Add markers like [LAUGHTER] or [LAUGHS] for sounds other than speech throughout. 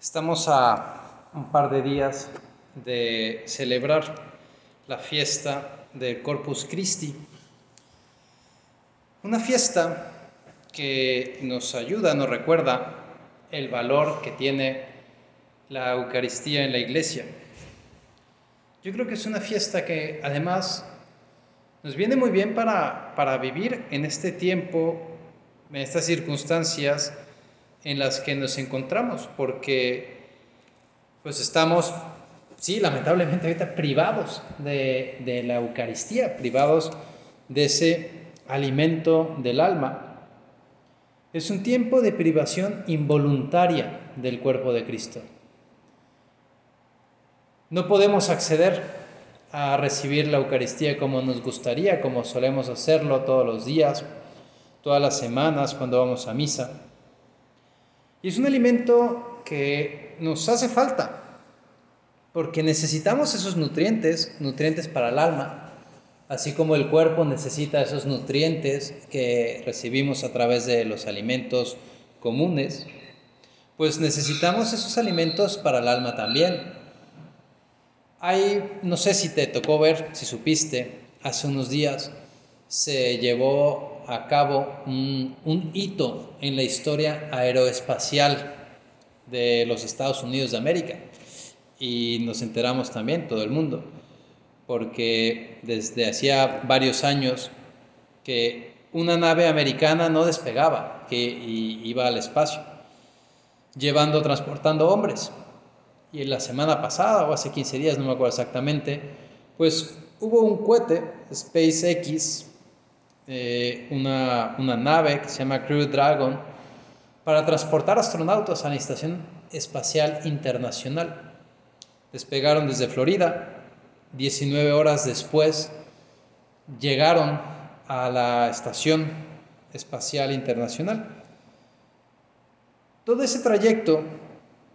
Estamos a un par de días de celebrar la fiesta del Corpus Christi, una fiesta que nos ayuda, nos recuerda el valor que tiene la Eucaristía en la iglesia. Yo creo que es una fiesta que además nos viene muy bien para, para vivir en este tiempo, en estas circunstancias, en las que nos encontramos, porque pues estamos, sí, lamentablemente ahorita privados de, de la Eucaristía, privados de ese alimento del alma. Es un tiempo de privación involuntaria del cuerpo de Cristo. No podemos acceder a recibir la Eucaristía como nos gustaría, como solemos hacerlo todos los días, todas las semanas cuando vamos a misa. Y es un alimento que nos hace falta, porque necesitamos esos nutrientes, nutrientes para el alma, así como el cuerpo necesita esos nutrientes que recibimos a través de los alimentos comunes, pues necesitamos esos alimentos para el alma también. Hay, no sé si te tocó ver, si supiste, hace unos días se llevó a cabo un, un, hito en la historia aeroespacial de los Estados Unidos de América. Y nos enteramos también, todo el mundo, porque desde hacía varios años que una nave americana no despegaba, que iba al espacio, llevando, transportando hombres. Y en la semana pasada, o hace 15 días, no me acuerdo exactamente, pues hubo un cohete, SpaceX, eh, una, una, nave que se llama Crew Dragon para transportar astronautas a la Estación Espacial Internacional. Despegaron desde Florida, 19 horas después llegaron a la Estación Espacial Internacional. Todo ese trayecto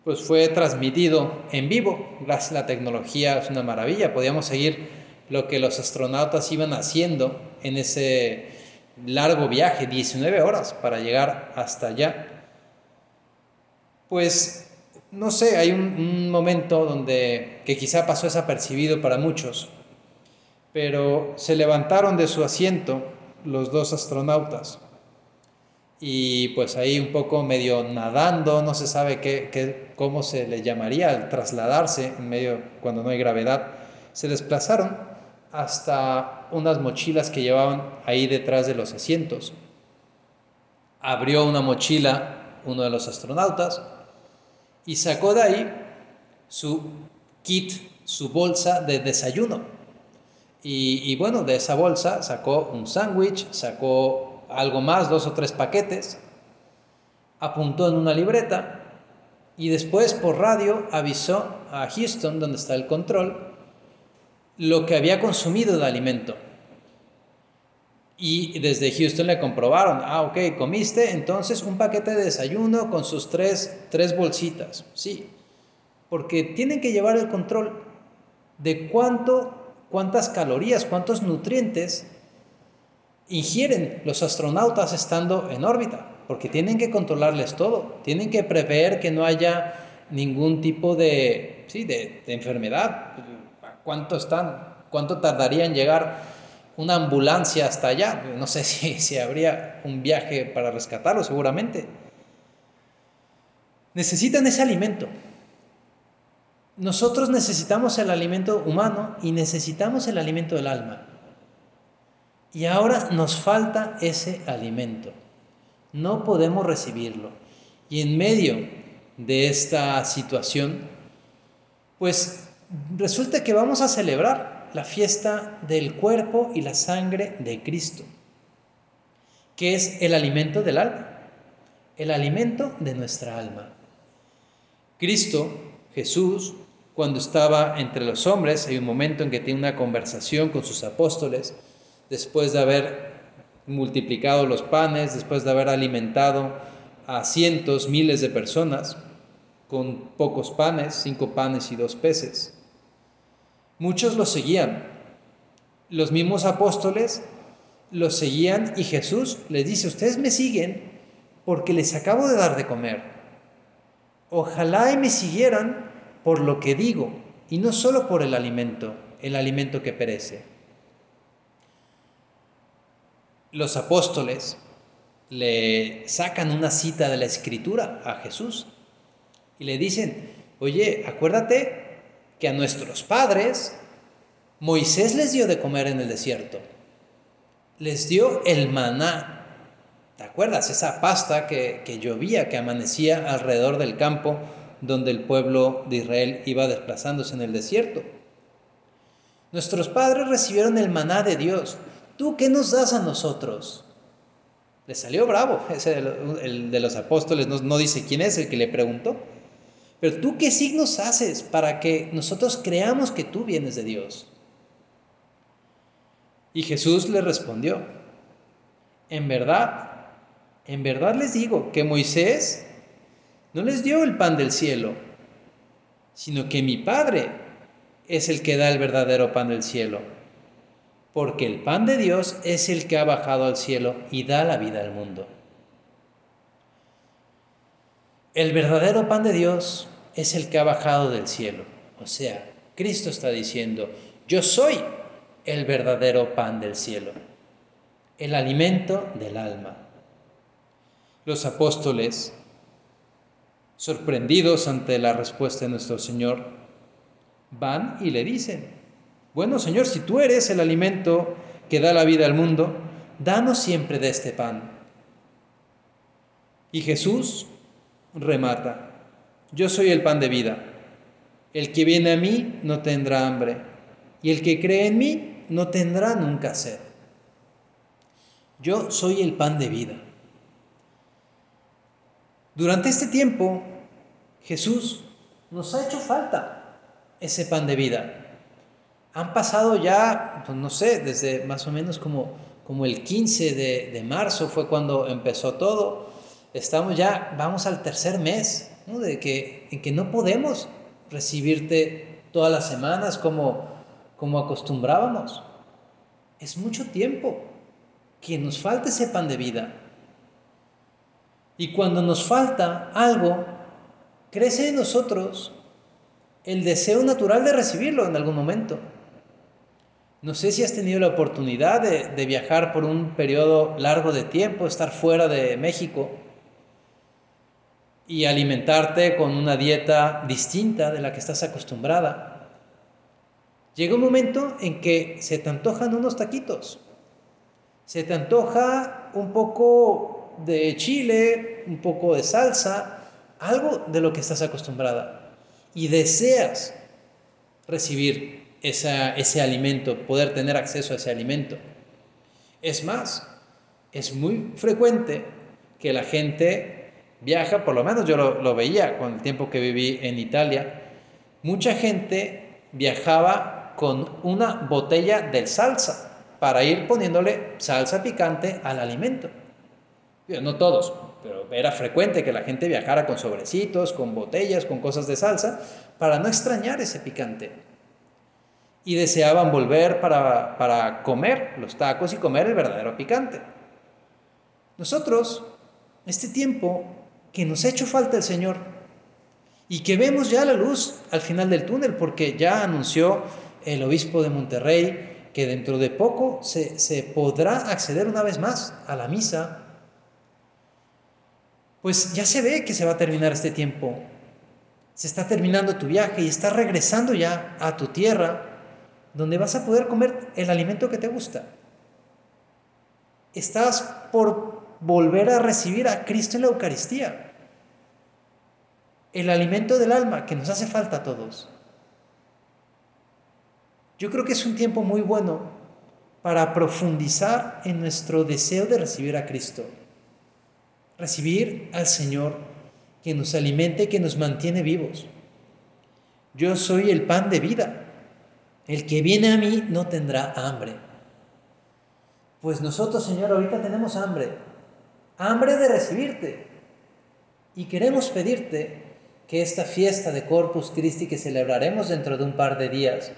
pues fue transmitido en vivo, gracias a la tecnología, es una maravilla, podíamos seguir lo que los astronautas iban haciendo en ese largo viaje, 19 horas para llegar hasta allá. Pues no sé, hay un, momento donde que quizá pasó desapercibido para muchos, pero se levantaron de su asiento los dos astronautas y pues ahí un poco medio nadando, no se sabe qué, qué, cómo se le llamaría al trasladarse en medio cuando no hay gravedad, se desplazaron hasta unas mochilas que llevaban ahí detrás de los asientos. Abrió una mochila uno de los astronautas y sacó de ahí su kit, su bolsa de desayuno. Y, y bueno, de esa bolsa sacó un sándwich, sacó algo más, dos o tres paquetes, apuntó en una libreta y después por radio avisó a Houston, donde está el control, lo que había consumido de alimento. Y desde Houston le comprobaron, ah, ok, comiste entonces un paquete de desayuno con sus tres, tres bolsitas. Sí, porque tienen que llevar el control de cuánto, cuántas calorías, cuántos nutrientes ingieren los astronautas estando en órbita, porque tienen que controlarles todo, tienen que prever que no haya ningún tipo de, sí, de, de enfermedad, ¿Cuánto están? ¿Cuánto tardaría en llegar una ambulancia hasta allá? No sé [LAUGHS] si, habría un viaje para rescatarlo, seguramente. Necesitan ese alimento. Nosotros necesitamos el alimento humano y necesitamos el alimento del alma. Y ahora nos falta ese alimento. No podemos recibirlo. Y en medio de esta situación, pues resulta que vamos a celebrar la fiesta del cuerpo y la sangre de Cristo, que es el alimento del alma, el alimento de nuestra alma. Cristo, Jesús, cuando estaba entre los hombres, hay un momento en que tiene una conversación con sus apóstoles, después de haber multiplicado los panes, después de haber alimentado a cientos, miles de personas con pocos panes, cinco panes y dos peces. Muchos lo seguían. Los mismos apóstoles los seguían y Jesús les dice, ustedes me siguen porque les acabo de dar de comer. ojalá me siguieran por lo que digo, y no solo por el alimento, el alimento que perece. Los apóstoles le sacan una cita de la escritura a Jesús y le dicen, oye, acuérdate que a nuestros padres Moisés les dio de comer en el desierto. Les dio el maná. ¿Te acuerdas? Esa pasta que, que llovía, que amanecía alrededor del campo donde el pueblo de Israel iba desplazándose en el desierto. Nuestros padres recibieron el maná de Dios. ¿Tú qué nos das a nosotros? Le salió bravo, el de los apóstoles no dice quién es el que le preguntó. Pero tú qué signos haces para que nosotros creamos que tú vienes de Dios. Y Jesús le respondió, en verdad, en verdad les digo que Moisés no les dio el pan del cielo, sino que mi Padre es el que da el verdadero pan del cielo. Porque el pan de Dios es el que ha bajado al cielo y da la vida al mundo. El verdadero pan de Dios es el que ha bajado del cielo. O sea, Cristo está diciendo, yo soy el verdadero pan del cielo, el alimento del alma. Los apóstoles sorprendidos ante la respuesta de nuestro Señor, van y le dicen, bueno Señor, si tú eres el alimento que da la vida al mundo, danos siempre de este pan. Y Jesús remata, yo soy el pan de vida. El que viene a mí no tendrá hambre, y el que cree en mí no tendrá nunca sed. Yo soy el pan de vida. Durante este tiempo Jesús, nos ha hecho falta ese pan de vida. Han pasado ya, pues, no sé, desde más o menos como, como el 15 de, marzo fue cuando empezó todo. Estamos ya, vamos al tercer mes, De que, en que no podemos recibirte todas las semanas como, como acostumbrábamos. Es mucho tiempo que nos falta ese pan de vida. Y cuando nos falta algo, crece en nosotros el deseo natural de recibirlo en algún momento. No sé si has tenido la oportunidad de, viajar por un periodo largo de tiempo, estar fuera de México y alimentarte con una dieta distinta de la que estás acostumbrada. Llega un momento en que se te antojan unos taquitos, se te antoja un poco de chile, un poco de salsa, algo de lo que estás acostumbrada y deseas recibir ese alimento, poder tener acceso a ese alimento. Es más, es muy frecuente que la gente viaja, por lo menos yo lo, veía con el tiempo que viví en Italia, mucha gente viajaba con una botella de salsa para ir poniéndole salsa picante al alimento. No todos, pero era frecuente que la gente viajara con sobrecitos, con botellas, con cosas de salsa, para no extrañar ese picante. Y deseaban volver para, para comer los tacos y comer el verdadero picante. Nosotros, este tiempo que nos ha hecho falta el Señor y que vemos ya la luz al final del túnel, porque ya anunció el obispo de Monterrey que dentro de poco se, podrá acceder una vez más a la misa pues ya se ve que se va a terminar este tiempo. Se está terminando tu viaje y estás regresando ya a tu tierra, donde vas a poder comer el alimento que te gusta. Estás por volver a recibir a Cristo en la Eucaristía, el alimento del alma que nos hace falta a todos. Yo creo que es un tiempo muy bueno para profundizar en nuestro deseo de recibir a Cristo recibir al Señor que nos alimente, que nos mantiene vivos. Yo soy el pan de vida. El que viene a mí no tendrá hambre. Pues nosotros, Señor, ahorita tenemos hambre. Hambre de recibirte. Y queremos pedirte que esta fiesta de Corpus Christi que celebraremos dentro de un par de días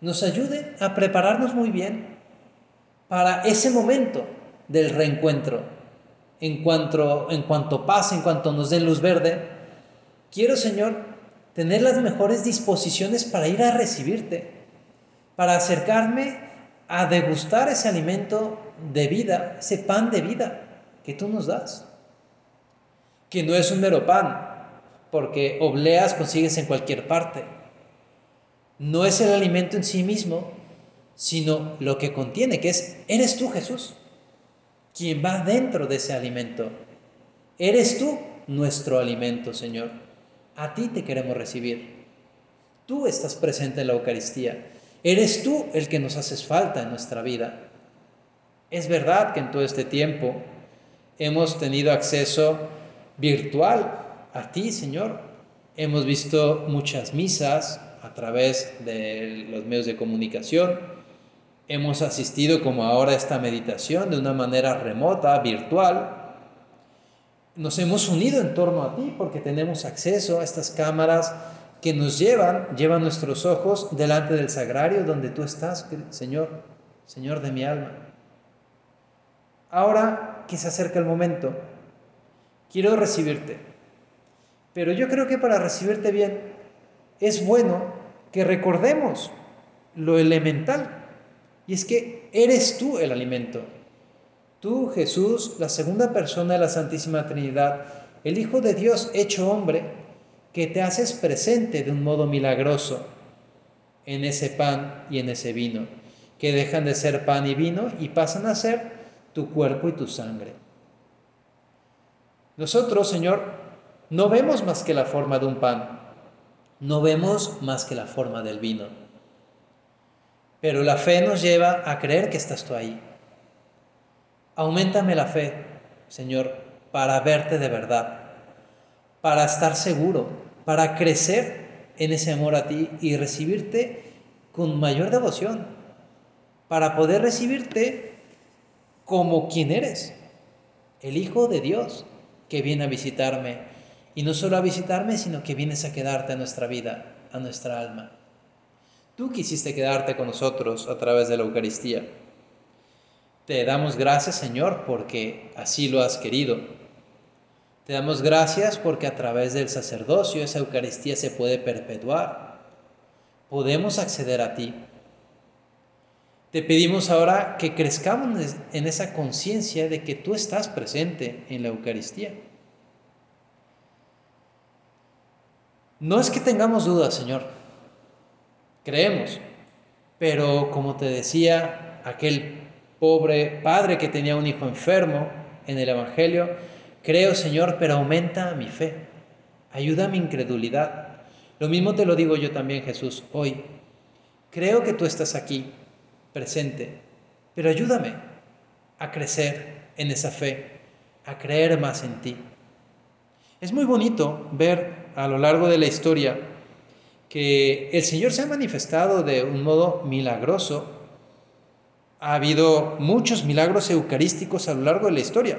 nos ayude a prepararnos muy bien para ese momento del reencuentro en cuanto, en cuanto pase, en cuanto nos den luz verde, Quiero, Señor, tener las mejores disposiciones para ir a recibirte, para acercarme a degustar ese alimento de vida, ese pan de vida que tú nos das. Que no es un mero pan, porque obleas consigues en cualquier parte. No es el alimento en sí mismo, sino lo que contiene, que es, eres tú Jesús, quien va dentro de ese alimento. Eres tú nuestro alimento, Señor. A ti te queremos recibir. Tú estás presente en la Eucaristía. Eres tú el que nos haces falta en nuestra vida. Es verdad que en todo este tiempo hemos tenido acceso virtual a ti, Señor. Hemos visto muchas misas a través de los medios de comunicación. Hemos asistido como ahora a esta meditación de una manera remota, virtual. Nos hemos unido en torno a ti porque tenemos acceso a estas cámaras que nos llevan, llevan nuestros ojos delante del sagrario donde tú estás, Señor, Señor de mi alma. Ahora que se acerca el momento, quiero recibirte pero yo creo que para recibirte bien es bueno que recordemos lo elemental. Y es que eres tú el alimento. Tú, Jesús, la segunda persona de la Santísima Trinidad, el Hijo de Dios hecho hombre, que te haces presente de un modo milagroso en ese pan y en ese vino, que dejan de ser pan y vino y pasan a ser tu cuerpo y tu sangre. Nosotros, Señor, no vemos más que la forma de un pan, no vemos más que la forma del vino. Pero la fe nos lleva a creer que estás tú ahí. Aumentame la fe, Señor, para verte de verdad, para estar seguro, para crecer en ese amor a ti y recibirte con mayor devoción, para poder recibirte como quien eres, el Hijo de Dios que viene a visitarme y no solo a visitarme, sino que vienes a quedarte a nuestra vida, a nuestra alma. Tú quisiste quedarte con nosotros a través de la Eucaristía. Te damos gracias, Señor, porque así lo has querido. Te damos gracias porque a través del sacerdocio esa Eucaristía se puede perpetuar. Podemos acceder a ti. Te pedimos ahora que crezcamos en esa conciencia de que tú estás presente en la Eucaristía. No es que tengamos dudas, Señor. Creemos. Pero como te decía aquel pobre padre que tenía un hijo enfermo en el Evangelio, creo, Señor, pero aumenta mi fe. Ayuda mi incredulidad. Lo mismo te lo digo yo también, Jesús, hoy. Creo que tú estás aquí, presente, pero ayúdame a crecer en esa fe, a creer más en ti. Es muy bonito ver a lo largo de la historia que el Señor se ha manifestado de un modo milagroso. Ha habido muchos milagros eucarísticos a lo largo de la historia.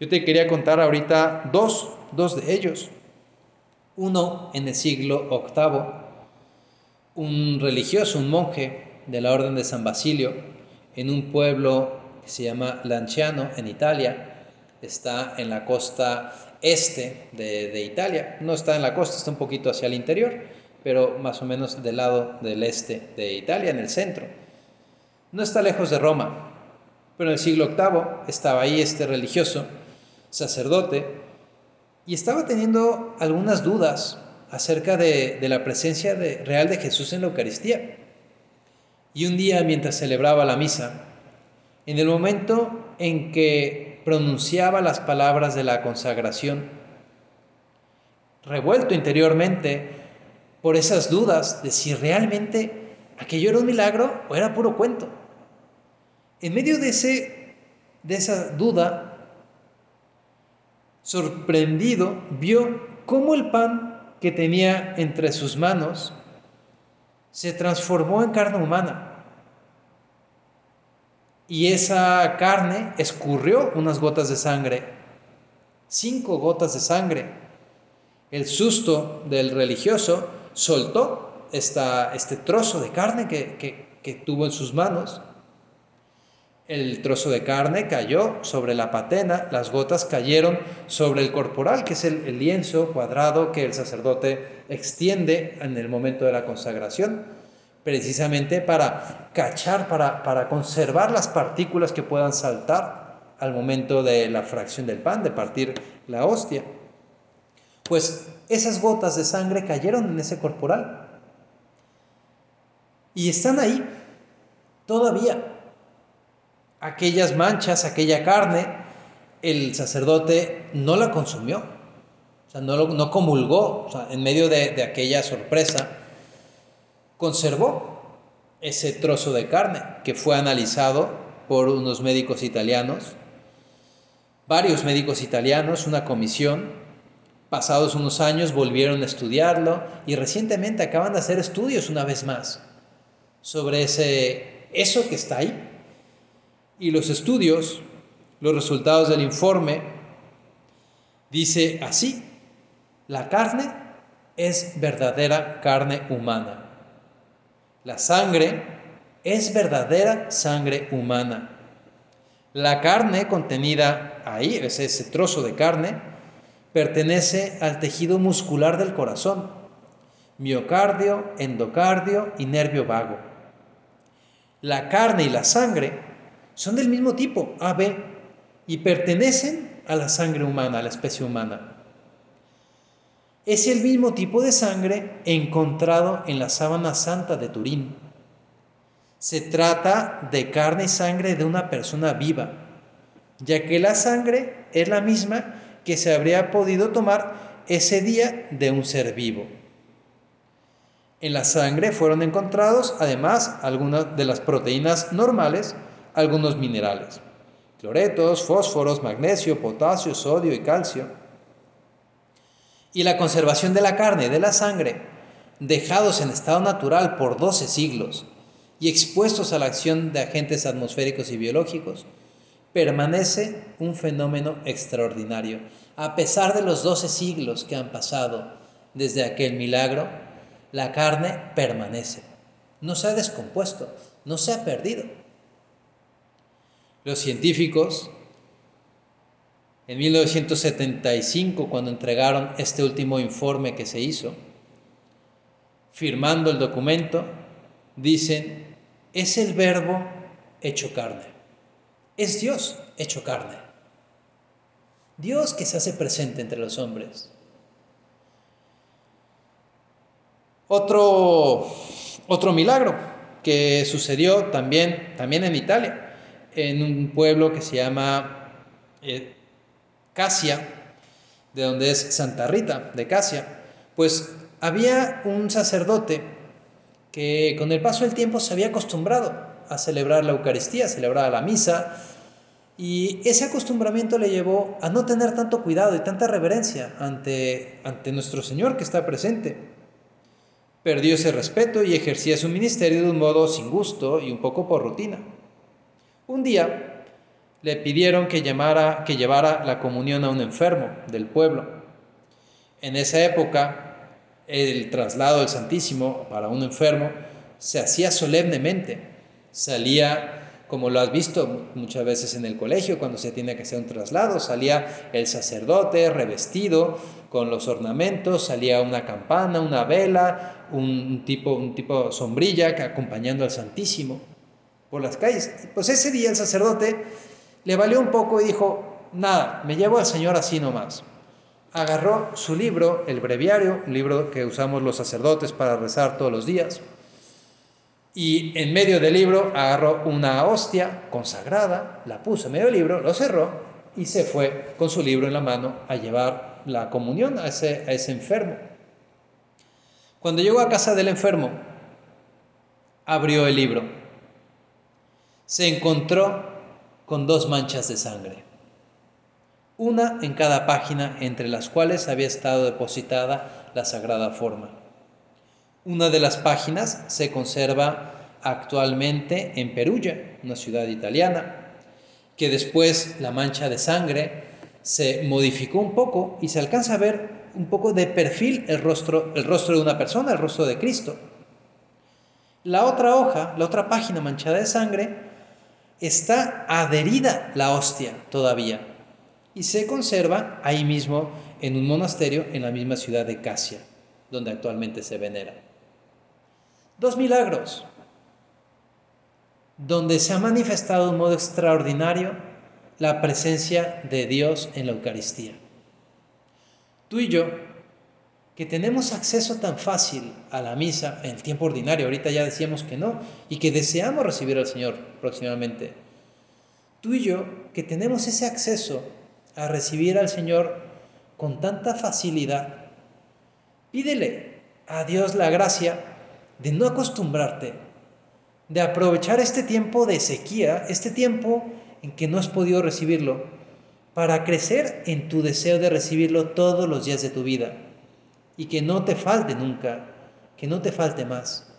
Yo te quería contar ahorita dos, dos de ellos. Uno en el siglo VIII, un religioso, un monje de la Orden de San Basilio, en un pueblo que se llama Lanciano, en Italia, está en la costa este de, Italia. No está en la costa, está un poquito hacia el interior, pero más o menos del lado del este de Italia, en el centro. No está lejos de Roma, pero en el siglo VIII estaba ahí este religioso, sacerdote, y estaba teniendo algunas dudas acerca de, la presencia real de Jesús en la Eucaristía. Y un día, mientras celebraba la misa, en el momento en que pronunciaba las palabras de la consagración, revuelto interiormente por esas dudas de si realmente aquello era un milagro o era puro cuento. En medio de, ese, de esa duda, sorprendido, vio cómo el pan que tenía entre sus manos se transformó en carne humana y esa carne escurrió unas gotas de sangre, cinco gotas de sangre. El susto del religioso soltó esta, este trozo de carne que, que tuvo en sus manos. El trozo de carne cayó sobre la patena, las gotas cayeron sobre el corporal, que es el, lienzo cuadrado que el sacerdote extiende en el momento de la consagración, precisamente para cachar, para, para conservar las partículas que puedan saltar al momento de la fracción del pan, de partir la hostia. Pues esas gotas de sangre cayeron en ese corporal. Y están ahí todavía. Aquellas manchas, aquella carne, el sacerdote no la consumió, o sea, no, no comulgó, o sea, en medio de, de aquella sorpresa, conservó ese trozo de carne que fue analizado por unos médicos italianos, varios médicos italianos, una comisión, pasados unos años volvieron a estudiarlo y recientemente acaban de hacer estudios una vez más sobre ese, eso que está ahí, y los estudios, los resultados del informe, dice así, la carne es verdadera carne humana. La sangre es verdadera sangre humana. La carne contenida ahí, es ese trozo de carne, pertenece al tejido muscular del corazón, miocardio, endocardio y nervio vago. La carne y la sangre son del mismo tipo, AB, y pertenecen a la sangre humana, a la especie humana. Es el mismo tipo de sangre encontrado en la sábana santa de Turín. Se trata de carne y sangre de una persona viva, ya que la sangre es la misma que se habría podido tomar ese día de un ser vivo. En la sangre fueron encontrados además algunas de las proteínas normales algunos minerales, cloretos, fósforos, magnesio, potasio, sodio y calcio. Y la conservación de la carne y de la sangre, dejados en estado natural por 12 siglos y expuestos a la acción de agentes atmosféricos y biológicos, permanece un fenómeno extraordinario. A pesar de los 12 siglos que han pasado desde aquel milagro, la carne permanece. No se ha descompuesto, no se ha perdido. Los científicos, en 1975, cuando entregaron este último informe que se hizo, firmando el documento, dicen, es el verbo hecho carne. Es Dios hecho carne. Dios que se hace presente entre los hombres. Otro, otro milagro que sucedió también, también en Italia en un pueblo que se llama eh, Casia, de donde es Santa Rita, de Casia, pues había un sacerdote que con el paso del tiempo se había acostumbrado a celebrar la Eucaristía, a celebrar la misa, y ese acostumbramiento le llevó a no tener tanto cuidado y tanta reverencia ante, ante nuestro Señor que está presente. Perdió ese respeto y ejercía su ministerio de un modo sin gusto y un poco por rutina. Un día le pidieron que, llamara, que llevara la comunión a un enfermo del pueblo. En esa época, el traslado del Santísimo para un enfermo se hacía solemnemente. Salía, como lo has visto muchas veces en el colegio, cuando se tiene que hacer un traslado, salía el sacerdote revestido con los ornamentos, salía una campana, una vela, un tipo, un tipo sombrilla acompañando al Santísimo por las calles. Pues ese día el sacerdote le valió un poco y dijo, nada, me llevo al Señor así nomás. Agarró su libro, el breviario, un libro que usamos los sacerdotes para rezar todos los días, y en medio del libro agarró una hostia consagrada, la puso en medio del libro, lo cerró y se fue con su libro en la mano a llevar la comunión a ese, a ese enfermo. Cuando llegó a casa del enfermo, abrió el libro se encontró con dos manchas de sangre, una en cada página entre las cuales había estado depositada la sagrada forma. Una de las páginas se conserva actualmente en Perugia, una ciudad italiana, que después la mancha de sangre se modificó un poco y se alcanza a ver un poco de perfil el rostro, el rostro de una persona, el rostro de Cristo. La otra hoja, la otra página manchada de sangre, está adherida la hostia todavía y se conserva ahí mismo en un monasterio en la misma ciudad de Casia, donde actualmente se venera. Dos milagros, donde se ha manifestado de modo extraordinario la presencia de Dios en la Eucaristía. Tú y yo, que tenemos acceso tan fácil a la misa en el tiempo ordinario, ahorita ya decíamos que no, y que deseamos recibir al Señor próximamente. Tú y yo, que tenemos ese acceso a recibir al Señor con tanta facilidad, pídele a Dios la gracia de no acostumbrarte, de aprovechar este tiempo de sequía, este tiempo en que no has podido recibirlo, para crecer en tu deseo de recibirlo todos los días de tu vida y que no te falte nunca, que no te falte más.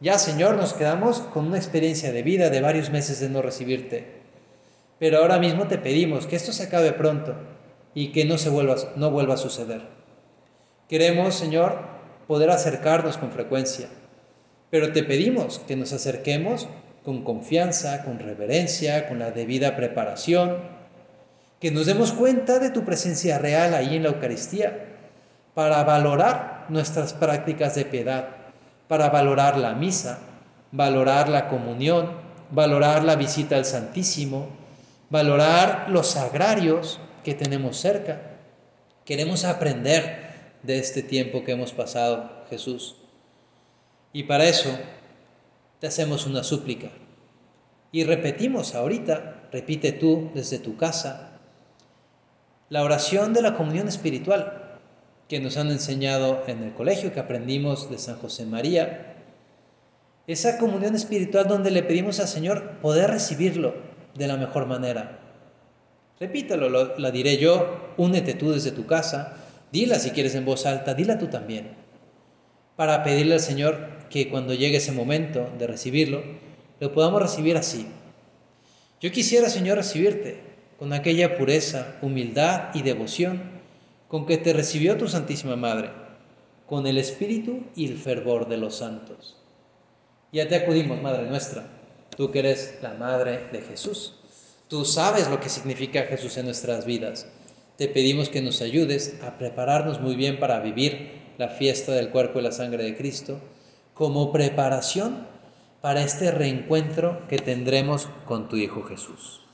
Ya, Señor, nos quedamos con una experiencia de vida de varios meses de no recibirte, pero ahora mismo te pedimos que esto se acabe pronto y que no se vuelva, no vuelva a suceder. Queremos, Señor, poder acercarnos con frecuencia, pero te pedimos que nos acerquemos con confianza, con reverencia, con la debida preparación, que nos demos cuenta de tu presencia real ahí en la Eucaristía, para valorar nuestras prácticas de piedad, para valorar la misa, valorar la comunión, valorar la visita al Santísimo, valorar los sagrarios que tenemos cerca. Queremos aprender de este tiempo que hemos pasado, Jesús. Y para eso te hacemos una súplica. Y repetimos ahorita, repite tú desde tu casa, la oración de la comunión espiritual que nos han enseñado en el colegio, que aprendimos de San José María. Esa comunión espiritual donde le pedimos al Señor poder recibirlo de la mejor manera. Repítalo, la diré yo, únete tú desde tu casa, dila si quieres en voz alta, dila tú también, para pedirle al Señor que cuando llegue ese momento de recibirlo, lo podamos recibir así. Yo quisiera, Señor, recibirte con aquella pureza, humildad y devoción con que te recibió tu Santísima Madre, con el espíritu y el fervor de los santos. Ya te acudimos, Madre nuestra, tú que eres la Madre de Jesús. Tú sabes lo que significa Jesús en nuestras vidas. Te pedimos que nos ayudes a prepararnos muy bien para vivir la fiesta del cuerpo y la sangre de Cristo como preparación para este reencuentro que tendremos con tu Hijo Jesús.